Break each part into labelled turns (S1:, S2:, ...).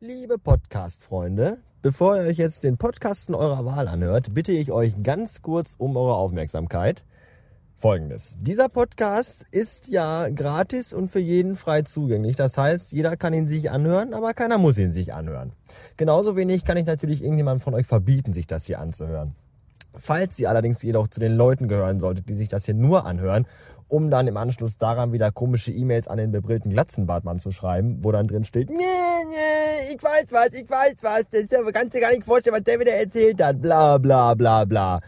S1: Liebe Podcast-Freunde, bevor ihr euch jetzt den Podcasten eurer Wahl anhört, bitte ich euch ganz kurz um eure Aufmerksamkeit. Folgendes. Dieser Podcast ist ja gratis und für jeden frei zugänglich. Das heißt, jeder kann ihn sich anhören, aber keiner muss ihn sich anhören. Genauso wenig kann ich natürlich irgendjemand von euch verbieten, sich das hier anzuhören. Falls ihr allerdings jedoch zu den Leuten gehören solltet, die sich das hier nur anhören um dann im Anschluss daran wieder komische E-Mails an den bebrillten Glatzenbartmann zu schreiben, wo dann drin steht, nee, nee, ich weiß was, ich weiß was, das kannst du gar nicht vorstellen, was der wieder erzählt hat, bla bla bla bla.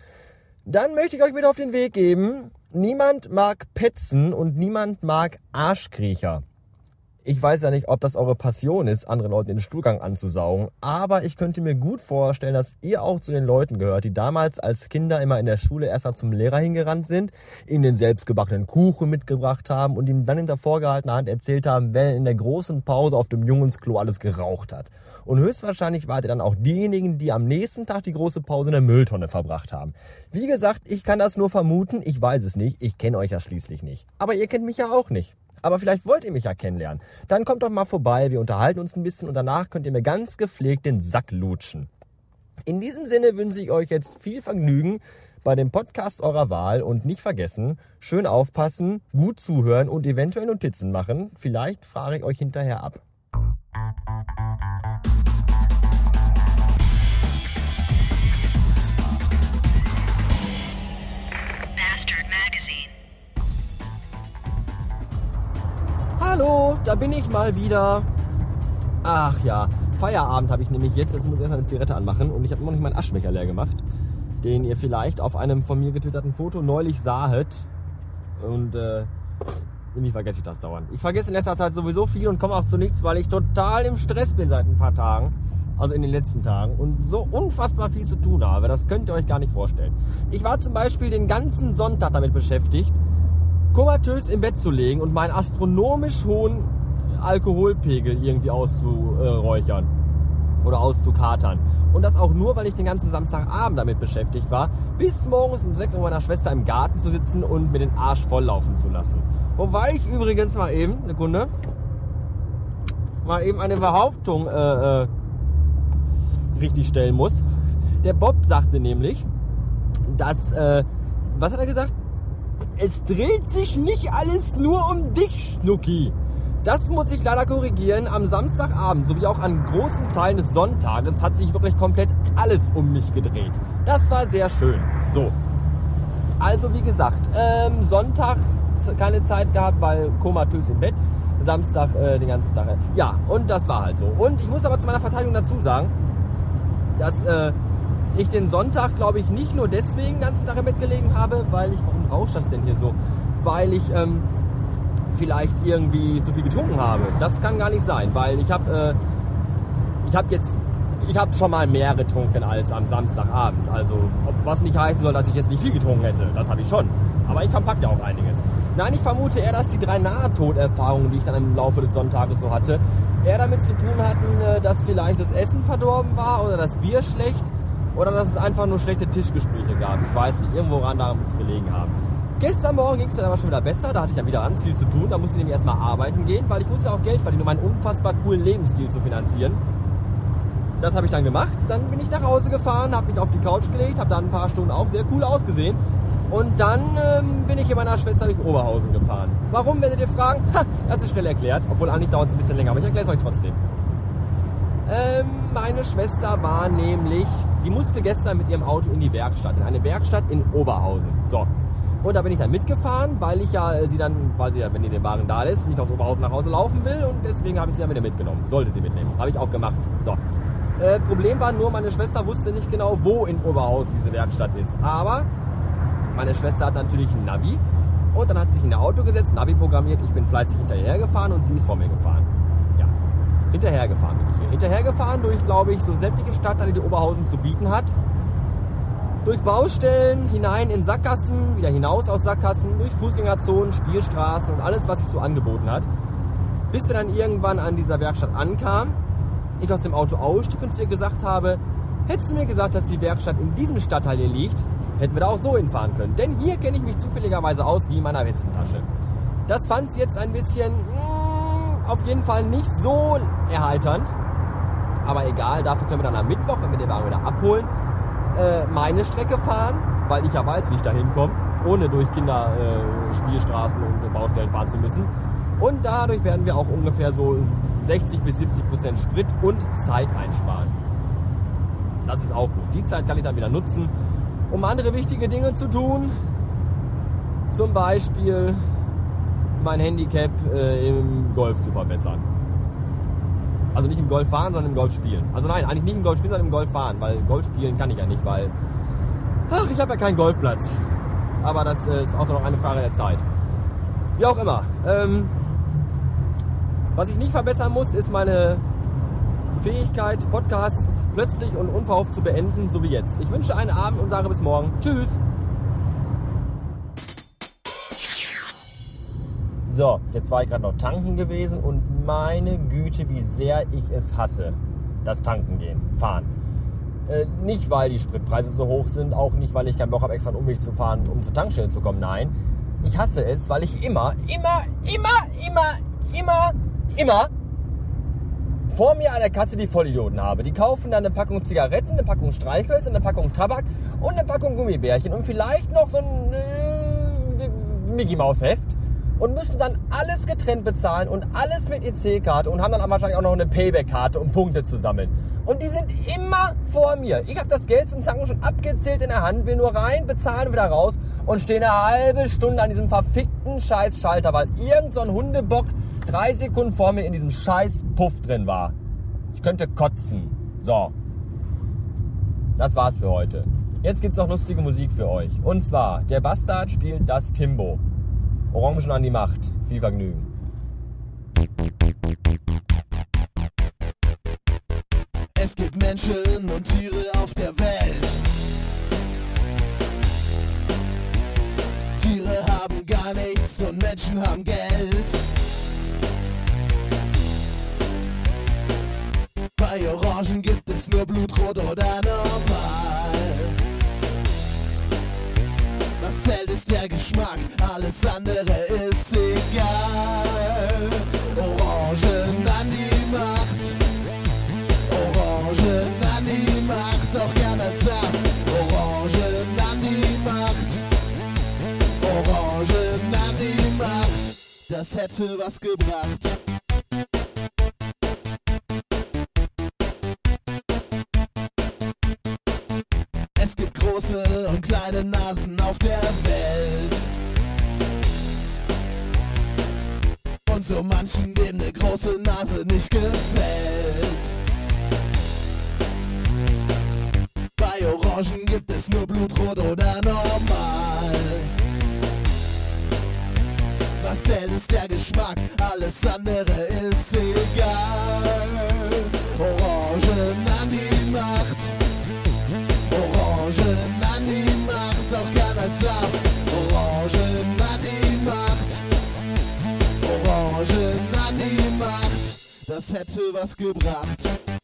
S1: Dann möchte ich euch mit auf den Weg geben, niemand mag Petzen und niemand mag Arschkriecher. Ich weiß ja nicht, ob das eure Passion ist, andere Leute den Stuhlgang anzusaugen, aber ich könnte mir gut vorstellen, dass ihr auch zu den Leuten gehört, die damals als Kinder immer in der Schule erstmal zum Lehrer hingerannt sind, ihm den selbstgebackenen Kuchen mitgebracht haben und ihm dann hinter vorgehaltener Hand erzählt haben, wer in der großen Pause auf dem Jungensklo alles geraucht hat. Und höchstwahrscheinlich wart ihr dann auch diejenigen, die am nächsten Tag die große Pause in der Mülltonne verbracht haben. Wie gesagt, ich kann das nur vermuten, ich weiß es nicht, ich kenne euch ja schließlich nicht. Aber ihr kennt mich ja auch nicht. Aber vielleicht wollt ihr mich ja kennenlernen. Dann kommt doch mal vorbei, wir unterhalten uns ein bisschen und danach könnt ihr mir ganz gepflegt den Sack lutschen. In diesem Sinne wünsche ich euch jetzt viel Vergnügen bei dem Podcast eurer Wahl und nicht vergessen, schön aufpassen, gut zuhören und eventuell Notizen machen. Vielleicht frage ich euch hinterher ab. Da bin ich mal wieder. Ach ja, Feierabend habe ich nämlich jetzt. Jetzt muss ich erstmal eine Zigarette anmachen und ich habe immer noch nicht meinen Aschbecher leer gemacht, den ihr vielleicht auf einem von mir getwitterten Foto neulich sahet. Und äh, irgendwie vergesse ich das dauernd. Ich vergesse in letzter Zeit sowieso viel und komme auch zu nichts, weil ich total im Stress bin seit ein paar Tagen. Also in den letzten Tagen und so unfassbar viel zu tun habe. Das könnt ihr euch gar nicht vorstellen. Ich war zum Beispiel den ganzen Sonntag damit beschäftigt, komatös im Bett zu legen und meinen astronomisch hohen Alkoholpegel irgendwie auszuräuchern oder auszukatern. Und das auch nur, weil ich den ganzen Samstagabend damit beschäftigt war, bis morgens um 6 Uhr meiner Schwester im Garten zu sitzen und mir den Arsch volllaufen zu lassen. Wobei ich übrigens mal eben, eine Sekunde, mal eben eine Behauptung äh, äh, richtig stellen muss. Der Bob sagte nämlich, dass, äh, was hat er gesagt? Es dreht sich nicht alles nur um dich, Schnucki. Das muss ich leider korrigieren. Am Samstagabend sowie auch an großen Teilen des Sonntages hat sich wirklich komplett alles um mich gedreht. Das war sehr schön. So. Also wie gesagt, ähm, Sonntag keine Zeit gehabt, weil komatös im Bett. Samstag äh, den ganzen Tag. Ja, und das war halt so. Und ich muss aber zu meiner Verteidigung dazu sagen, dass äh, ich den Sonntag, glaube ich, nicht nur deswegen den ganzen Tag im Bett gelegen habe, weil ich, warum rauscht das denn hier so? Weil ich ähm, vielleicht irgendwie so viel getrunken habe. Das kann gar nicht sein, weil ich habe äh, ich jetzt ich habe schon mal mehr getrunken als am Samstagabend. Also, was nicht heißen soll, dass ich jetzt nicht viel getrunken hätte. Das habe ich schon. Aber ich verpacke ja auch einiges. Nein, ich vermute eher, dass die drei Nahtoderfahrungen, die ich dann im Laufe des Sonntages so hatte, eher damit zu tun hatten, äh, dass vielleicht das Essen verdorben war oder das Bier schlecht oder dass es einfach nur schlechte Tischgespräche gab. Ich weiß nicht, irgendwo ran daran muss gelegen haben. Gestern Morgen ging es mir aber schon wieder besser, da hatte ich dann wieder ganz viel zu tun. Da musste ich nämlich erstmal arbeiten gehen, weil ich muss ja auch Geld verdienen, um einen unfassbar coolen Lebensstil zu finanzieren. Das habe ich dann gemacht. Dann bin ich nach Hause gefahren, habe mich auf die Couch gelegt, habe dann ein paar Stunden auch sehr cool ausgesehen. Und dann ähm, bin ich mit meiner Schwester durch Oberhausen gefahren. Warum, werdet ihr fragen? Ha, das ist schnell erklärt, obwohl eigentlich dauert es ein bisschen länger, aber ich erkläre es euch trotzdem. Ähm, meine Schwester war nämlich, die musste gestern mit ihrem Auto in die Werkstatt, in eine Werkstatt in Oberhausen. So. Und da bin ich dann mitgefahren, weil ich ja sie dann, weil sie ja, wenn die den Wagen da lässt, nicht aus Oberhausen nach Hause laufen will und deswegen habe ich sie dann wieder mitgenommen. Sollte sie mitnehmen. Habe ich auch gemacht. So. Äh, Problem war nur, meine Schwester wusste nicht genau, wo in Oberhausen diese Werkstatt ist. Aber meine Schwester hat natürlich ein Navi und dann hat sie sich in ein Auto gesetzt, Navi programmiert, ich bin fleißig hinterher gefahren und sie ist vor mir gefahren. Hinterhergefahren bin ich hier. Hinterhergefahren durch, glaube ich, so sämtliche Stadtteile, die Oberhausen zu bieten hat. Durch Baustellen, hinein in Sackgassen, wieder hinaus aus Sackgassen, durch Fußgängerzonen, Spielstraßen und alles, was sich so angeboten hat. Bis wir dann irgendwann an dieser Werkstatt ankamen, ich aus dem Auto ausstieg und zu ihr gesagt habe, hättest du mir gesagt, dass die Werkstatt in diesem Stadtteil hier liegt, hätten wir da auch so hinfahren können. Denn hier kenne ich mich zufälligerweise aus wie in meiner Westentasche. Das fand sie jetzt ein bisschen mh, mm, auf jeden Fall nicht so erheiternd. Aber egal, dafür können wir dann am Mittwoch, wenn wir den Wagen wieder abholen, äh, meine Strecke fahren, weil ich ja weiß, wie ich da hinkomme, ohne durch Kinderspielstraßen und Baustellen fahren zu müssen. Und dadurch werden wir auch ungefähr so 60 bis 70 Prozent Sprit und Zeit einsparen. Das ist auch gut. Die Zeit kann ich dann wieder nutzen, um andere wichtige Dinge zu tun. Zum Beispiel mein Handicap äh, im Golf zu verbessern. Also nicht im Golf fahren, sondern im Golf spielen. Also nein, eigentlich nicht im Golf spielen, sondern im Golf fahren, weil Golf spielen kann ich ja nicht, weil ach, ich habe ja keinen Golfplatz. Aber das äh, ist auch noch eine Frage der Zeit. Wie auch immer. Ähm, was ich nicht verbessern muss, ist meine Fähigkeit, Podcasts plötzlich und unverhofft zu beenden, so wie jetzt. Ich wünsche einen Abend und sage bis morgen. Tschüss. So, jetzt war ich gerade noch tanken gewesen und meine Güte, wie sehr ich es hasse, das Tanken gehen, fahren. Äh, nicht, weil die Spritpreise so hoch sind, auch nicht, weil ich keinen Bock habe, extra einen Umweg zu fahren, um zur Tankstelle zu kommen. Nein, ich hasse es, weil ich immer, immer, immer, immer, immer, immer vor mir an der Kasse die Vollidioten habe. Die kaufen dann eine Packung Zigaretten, eine Packung Streichhölzer, eine Packung Tabak und eine Packung Gummibärchen und vielleicht noch so ein äh, Mickey Maus Heft und müssen dann alles getrennt bezahlen und alles mit EC-Karte und haben dann wahrscheinlich auch noch eine Payback-Karte, um Punkte zu sammeln. Und die sind immer vor mir. Ich habe das Geld zum Tanken schon abgezählt in der Hand, will nur rein, bezahlen, wieder raus und stehe eine halbe Stunde an diesem verfickten Scheiß-Schalter, weil irgend so ein Hundebock drei Sekunden vor mir in diesem scheiß Puff drin war. Ich könnte kotzen. So. Das war's für heute. Jetzt gibt's noch lustige Musik für euch. Und zwar, der Bastard spielt das Timbo. Orangen an die Macht. Viel Vergnügen.
S2: Es gibt Menschen und Tiere auf der Welt. Tiere haben gar nichts und Menschen haben Geld. Bei Orangen gibt es nur Blutrot oder normal. Der Geschmack, alles andere ist egal. Orangen an die Macht. Orangen an die Macht, auch gern als Saft. Orangen an die Macht. Orangen an die Macht. Das hätte was gebracht. Große und kleine Nasen auf der Welt. Und so manchen, dem eine große Nase nicht gefällt. Bei Orangen gibt es nur Blutrot oder normal. Was zählt ist der Geschmack, alles andere ist egal. Macht, auch gern als Saft. Orangen an die Macht. Orangen an die Macht, das hätte was gebracht.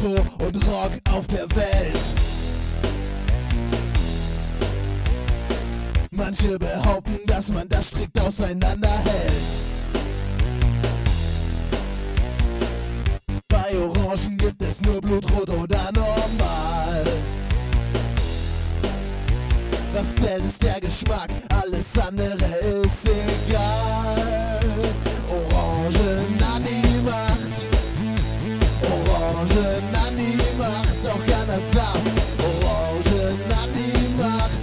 S2: Elektro und Rock auf der Welt. Manche behaupten, dass man das strikt auseinanderhält. Bei Orangen gibt es nur Blutrot oder normal. Was zählt ist der Geschmack, alles andere ist egal. Orangen Orangen an die Macht, auch gern als Saft. Orangen an die Macht.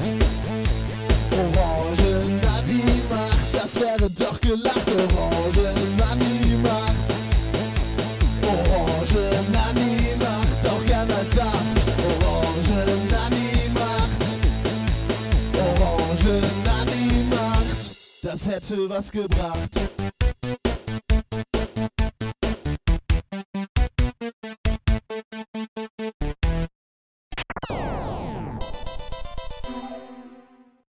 S2: Orangen an die Macht, das wäre doch gelacht. Orangen an die Macht. Orangen an die Macht, auch gern als Saft. Orangen an die Macht. Orangen an die Macht, das hätte was gebracht.